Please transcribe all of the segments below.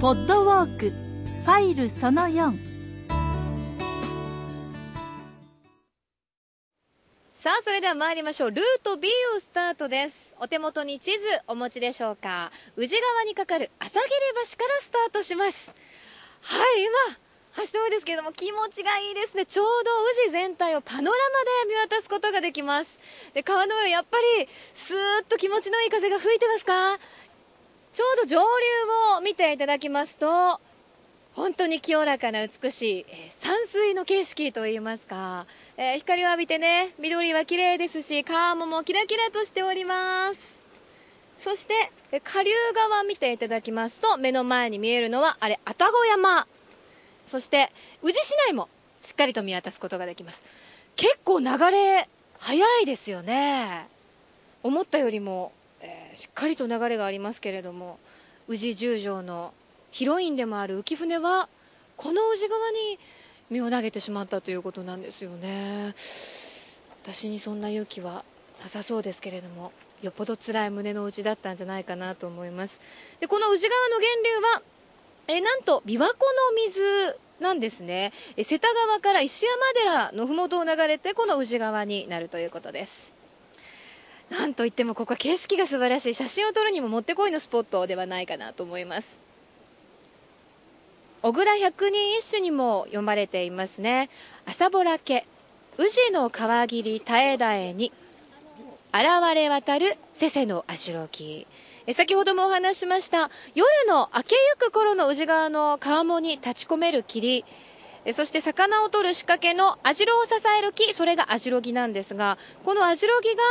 ポッドウォークファイルその4さあそれでは参りましょう。ルート B をスタートです。お手元に地図お持ちでしょうか。宇治川に架かる朝霧橋からスタートします。はい今橋の上ですけれども気持ちがいいですね。ちょうど宇治全体をパノラマで見渡すことができます。で川の上やっぱりスーッと気持ちのいい風が吹いてますか？ちょうど上流を見ていただきますと本当に清らかな美しい、えー、山水の景色といいますかえー、光を浴びてね緑は綺麗ですし川面もキラキラとしております。そして下流側見ていただきますと目の前に見えるのはあれ愛宕山。そして宇治市内もしっかりと見渡すことができます。結構流れ速いですよね。思ったよりも、えー、しっかりと流れがありますけれども宇治十条のヒロインでもある浮舟はこの宇治川に身を投げてしまったということなんですよね。私にそんな勇気はなさそうですけれどもよっぽど辛い胸の内だったんじゃないかなと思います。でこの宇治川の源流はえなんと琵琶湖の水なんですね。え瀬田川から石山寺の麓を流れてこの宇治川になるということです。なんといってもここは景色が素晴らしい。写真を撮るにももってこいのスポットではないかなと思います。小倉百人一首にも読まれていますね。朝ぼらけ宇治の川霧絶え絶えに。現れ渡るせせの足ろき。先ほどもお話しました夜の明けゆく頃の宇治川の川面に立ち込める霧。そして魚を取る仕掛けの網代を支える木。それが網代木なんですがこの網代木が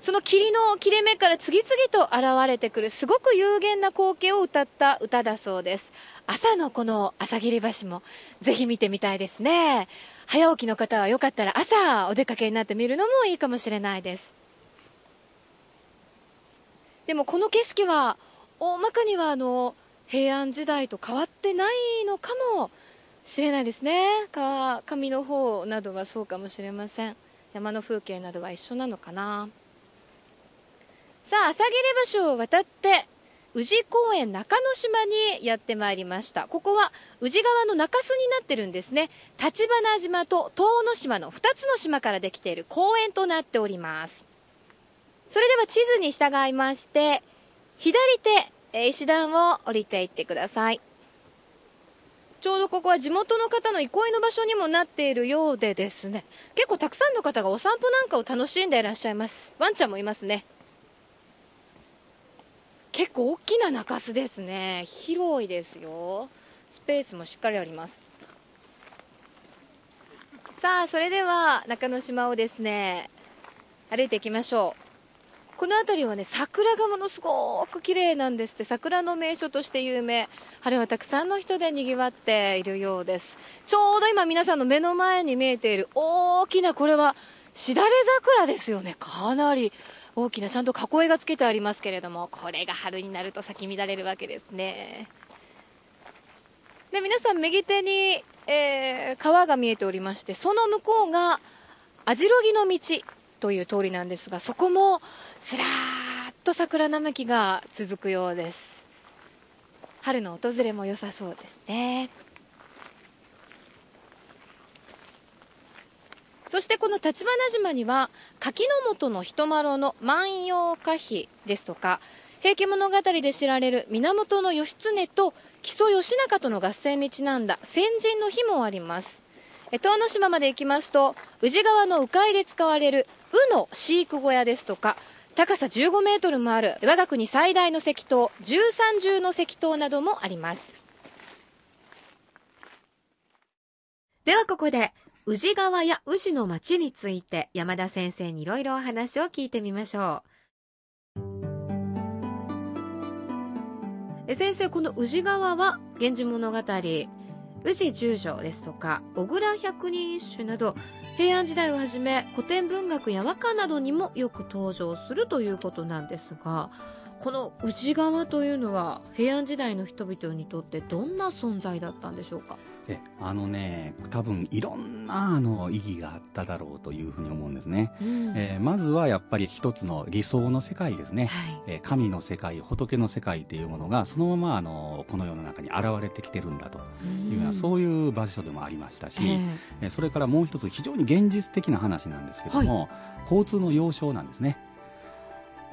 その霧の切れ目から次々と現れてくるすごく有限な光景を歌った歌だそうです。朝のこの朝霧橋もぜひ見てみたいですね。早起きの方はよかったら朝お出かけになってみるのもいいかもしれないです。でもこの景色は大まかにはあの平安時代と変わってないのかもしれないですね。川上の方などはそうかもしれません。山の風景などは一緒なのかな。さあ朝霧橋を渡って宇治公園中之島にやってまいりました。ここは宇治川の中州になってるんですね。立花島と遠野島の2つの島からできている公園となっております。それでは地図に従いまして左手石段を降りていってください。ちょうどここは地元の方の憩いの場所にもなっているようでですね。結構たくさんの方がお散歩なんかを楽しんでいらっしゃいます。ワンちゃんもいますね。結構大きな中州ですね。広いですよ。スペースもしっかりあります。さあそれでは中之島をですね歩いていきましょう。この辺りはね桜がものすごく綺麗なんですって。桜の名所として有名。晴れはたくさんの人でにぎわっているようです。ちょうど今皆さんの目の前に見えている大きなこれはしだれ桜ですよね。かなり大きなちゃんと囲いがつけてありますけれどもこれが春になると咲き乱れるわけですね。で皆さん右手に、えー、川が見えておりましてその向こうが網代木の道という通りなんですがそこもずらーっと桜並木が続くようです。春の訪れも良さそうですね。そしてこの立花島には柿の本の人丸の万葉歌碑ですとか平家物語で知られる源義経と木曽義仲との合戦にちなんだ先人の碑もあります。遠野島まで行きますと宇治川の鵜飼で使われる鵜の飼育小屋ですとか高さ15メートルもある我が国最大の石塔13重の石塔などもあります。ではここで宇治川や宇治の町について山田先生にいろいろお話を聞いてみましょう。え先生この宇治川は「源氏物語」宇治十条ですとか小倉百人一首など平安時代をはじめ古典文学や和歌などにもよく登場するということなんですがこの宇治川というのは平安時代の人々にとってどんな存在だったんでしょうか？えあのね多分いろんなあの意義があっただろうというふうに思うんですね、うん。えーまずはやっぱり一つの理想の世界ですね、はい。えー神の世界仏の世界っていうものがそのままあのこの世の中に現れてきてるんだというような、そういう場所でもありましたし、ええ。ーそれからもう一つ非常に現実的な話なんですけども、交通の要衝なんですね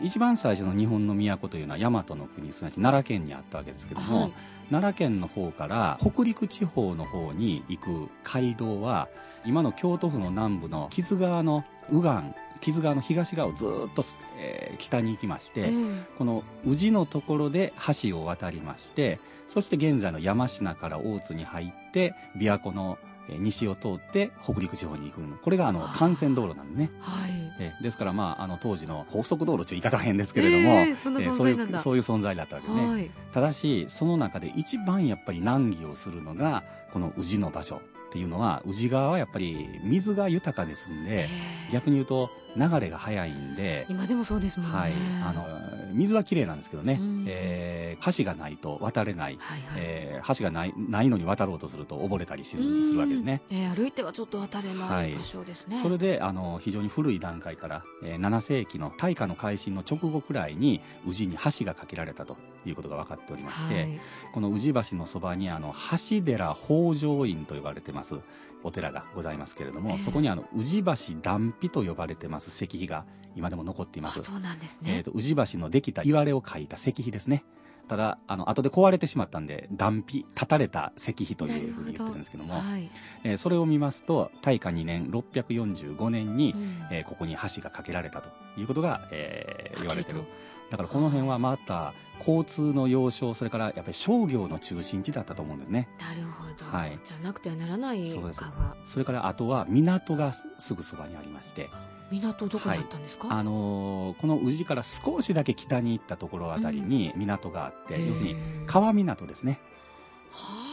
一番最初の日本の都というのは大和の国すなわち奈良県にあったわけですけども、はい。奈良県の方から北陸地方の方に行く街道は今の京都府の南部の木津川の右岸木津川の東側をずーっと、えー北に行きまして、ええ。この宇治のところで橋を渡りましてそして現在の山科から大津に入って琵琶湖のえー西を通って北陸地方に行くこれがあの幹線道路なんでね。はい。えーですから、まあ、あの当時の高速道路という言い方は変ですけれども、ええそういうそういう存在だったわけね、はい。ただしその中で一番やっぱり難儀をするのがこの宇治の場所っていうのは宇治川はやっぱり水が豊かですんで、ええ逆に言うと流れが速いんで、今でもそうですもんね。はい、あの水はきれいなんですけどね、うんえー橋がないと渡れない、はいはい。えー橋がないないのに渡ろうとすると溺れたりするするわけですね。うんええ歩いてはちょっと渡れなはい。い場所ですね、それであの非常に古い段階から、えー7世紀の大化の改新の直後くらいに宇治に橋が架けられたということが分かっておりまして、はい。この宇治橋のそばにあの橋寺北条院と呼ばれてますお寺がございますけれども、ええそこにあの宇治橋断碑と呼ばれてます石碑が今でも残っていあます。そうなんですえー、ね、と宇治橋のできたいわれを書いた石碑ですね。ただ、あの、後で壊れてしまったんで、断碑、立たれた石碑というふうに言ってるんですけども、はい。えーそれを見ますと、大化2年、645年に、うん。えーここに橋が架けられたということが、えー言われてるだからこの辺はまた交通の要衝それからやっぱり商業の中心地だったと思うんですね。なるほど、はい。じゃなくてはならない川それからあとは港がすぐそばにありまして。港どこにあったんですか、あのーこの宇治から少しだけ北に行ったところあたりに港があって、要するに川港ですね。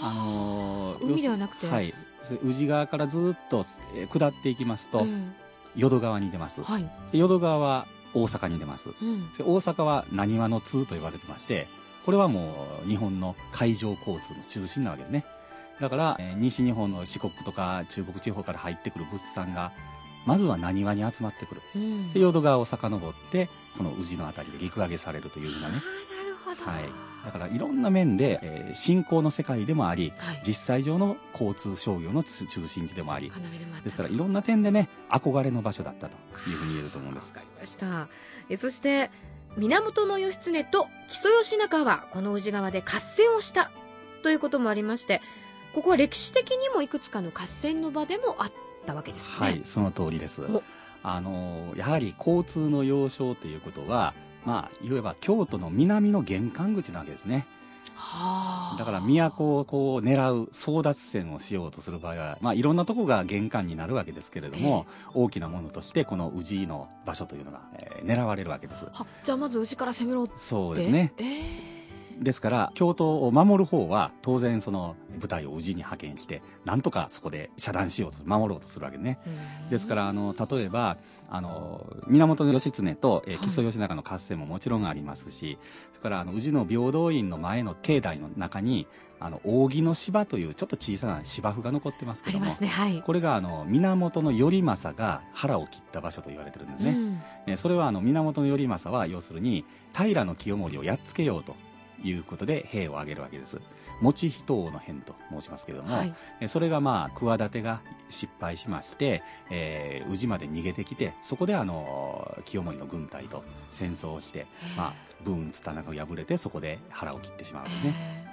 あ。はのー海ではなくて？はい。宇治川からずっとえー下っていきますと、うん。淀川に出ます、はい、で淀川は大阪に出ます。うん、で大阪は浪速の通と呼ばれてましてこれはもう日本の海上交通の中心なわけですね。だから、えー西日本の四国とか中国地方から入ってくる物産がまずは浪速に集まってくる。うん。で淀川を遡ってこの宇治のあたりで陸揚げされるというふうなねほど。はい。だからいろんな面で、えー信仰の世界でもありはい。実際上の交通商業の中心地でもあり。要ですからいろんな点でね憧れの場所だったというふうに言えると思うんです。わかりました。えそして源義経と木曽義仲はこの宇治川で合戦をしたということもありましてここは歴史的にもいくつかの合戦の場でもあったわけですねはい、その通りですお。あのやはり交通の要衝ということは、まあ、言えば京都の南の玄関口なわけですね。はあだから都をこう狙う争奪戦をしようとする場合は、まあ、いろんなとこが玄関になるわけですけれども、大きなものとしてこの宇治の場所というのが、えー狙われるわけです。はじゃあまず宇治から攻めろってそうですね。ええですから京都を守る方は当然その部隊を宇治に派遣してなんとかそこで遮断しようと守ろうとするわけね。ですからあの例えばあの源義経と、えーはい木曽義仲の合戦ももちろんありますし、それからあの宇治の平等院の前の境内の中にあの扇の芝というちょっと小さな芝生が残ってますけども、ますねはいこれがあの源頼政が腹を切った場所と言われてるんですね。うんえーそれはあの源頼政は要するに平清盛をやっつけようということで兵を挙げるわけです。持ち人王の変と申しますけれども、はいえーそれがまあ企てが失敗しまして、えー宇治まで逃げてきてそこであの清盛の軍隊と戦争をして、まあ、文津田中を破れてそこで腹を切ってしまうわけね。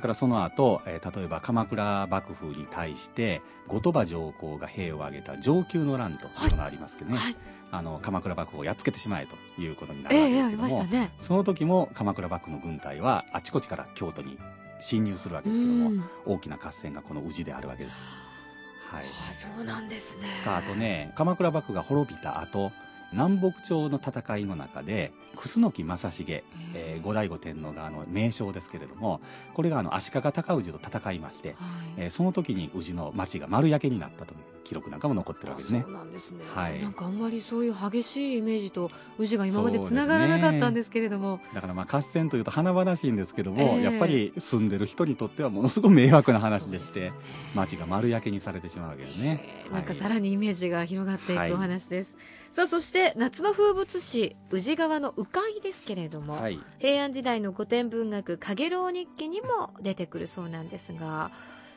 れからその後、えー例えば鎌倉幕府に対して後鳥羽上皇が兵を挙げた承久の乱というのがありますけどね、えはい。あの鎌倉幕府をやっつけてしまえということになえるわけですけども、したね。その時も鎌倉幕府の軍隊はあちこちから京都に侵入するわけですけども、うん。大きな合戦がこの宇治であるわけです。はい。あそうなんですね。あとね鎌倉幕府が滅びた後南北朝の戦いの中で楠木正成、えー、後醍醐天皇があの名将ですけれどもこれがあの足利尊氏と戦いまして、はい、えー、その時に宇治の町が丸焼けになったという記録なんかも残ってるわけですね。そうなんですね、はい、なんかあんまりそういう激しいイメージと宇治が今までつながらなかったんですけれども、ね、だからまあ合戦というと華々しいんですけども、えー、やっぱり住んでる人にとってはものすごく迷惑な話でして、ね、町が丸焼けにされてしまうわけですね。えー、なんかさらにイメージが広がっていくお話です。さあそして夏の風物詩宇治川の鵜飼ですけれども、はい、平安時代の古典文学「陽炎日記」にも出てくるそうなんですが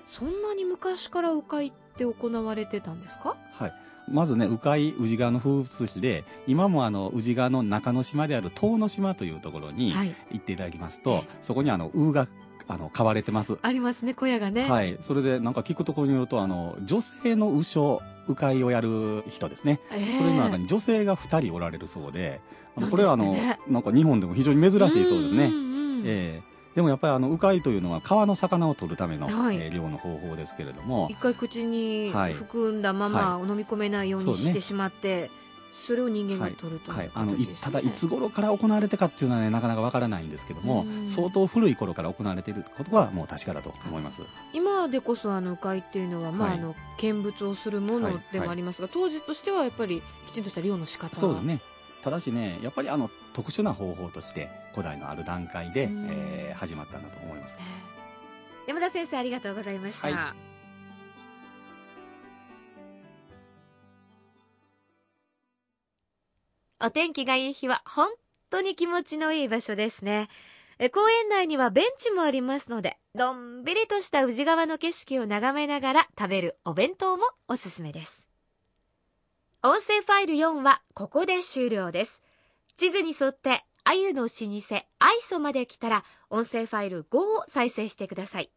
そんなに昔から鵜飼って行われてたんですか？はい。まずね、鵜飼宇治川の風物詩で、今もあの、宇治川の中之島である遠野島というところに行っていただきますと、はい、そこにあの、鵜があの買われてます。ありますね小屋がね。はい。それでなんか聞くところによるとあの女性の鵜匠鵜飼をやる人ですね、えー、それの中に女性が2人おられるそうであのこれはあの、ね、なんか日本でも非常に珍しいそうですね、えーでもやっぱりあの鵜飼というのは川の魚を取るための、はい、えー、漁の方法ですけれども一回口に含んだまま、飲み込めないようにしてしまって、それを人間が取ると、はい、あのただいつ頃から行われてかっていうのは、ね、なかなかわからないんですけども相当古い頃から行われていることはもう確かだと思います。今でこそあの鵜飼っていうのは、まあ、はい、あの見物をするものでもありますが、当時としてはやっぱりきちんとした漁の仕方そうだねただしねやっぱりあの特殊な方法として古代のある段階で、えー、始まったんだと思います、山田先生ありがとうございました、はい。お天気がいい日は本当に気持ちのいい場所ですね。公園内にはベンチもありますので、のんびりとした宇治川の景色を眺めながら食べるお弁当もおすすめです。音声ファイル4はここで終了です。地図に沿って、あゆの老舗、アイソまで来たら、音声ファイル5を再生してください。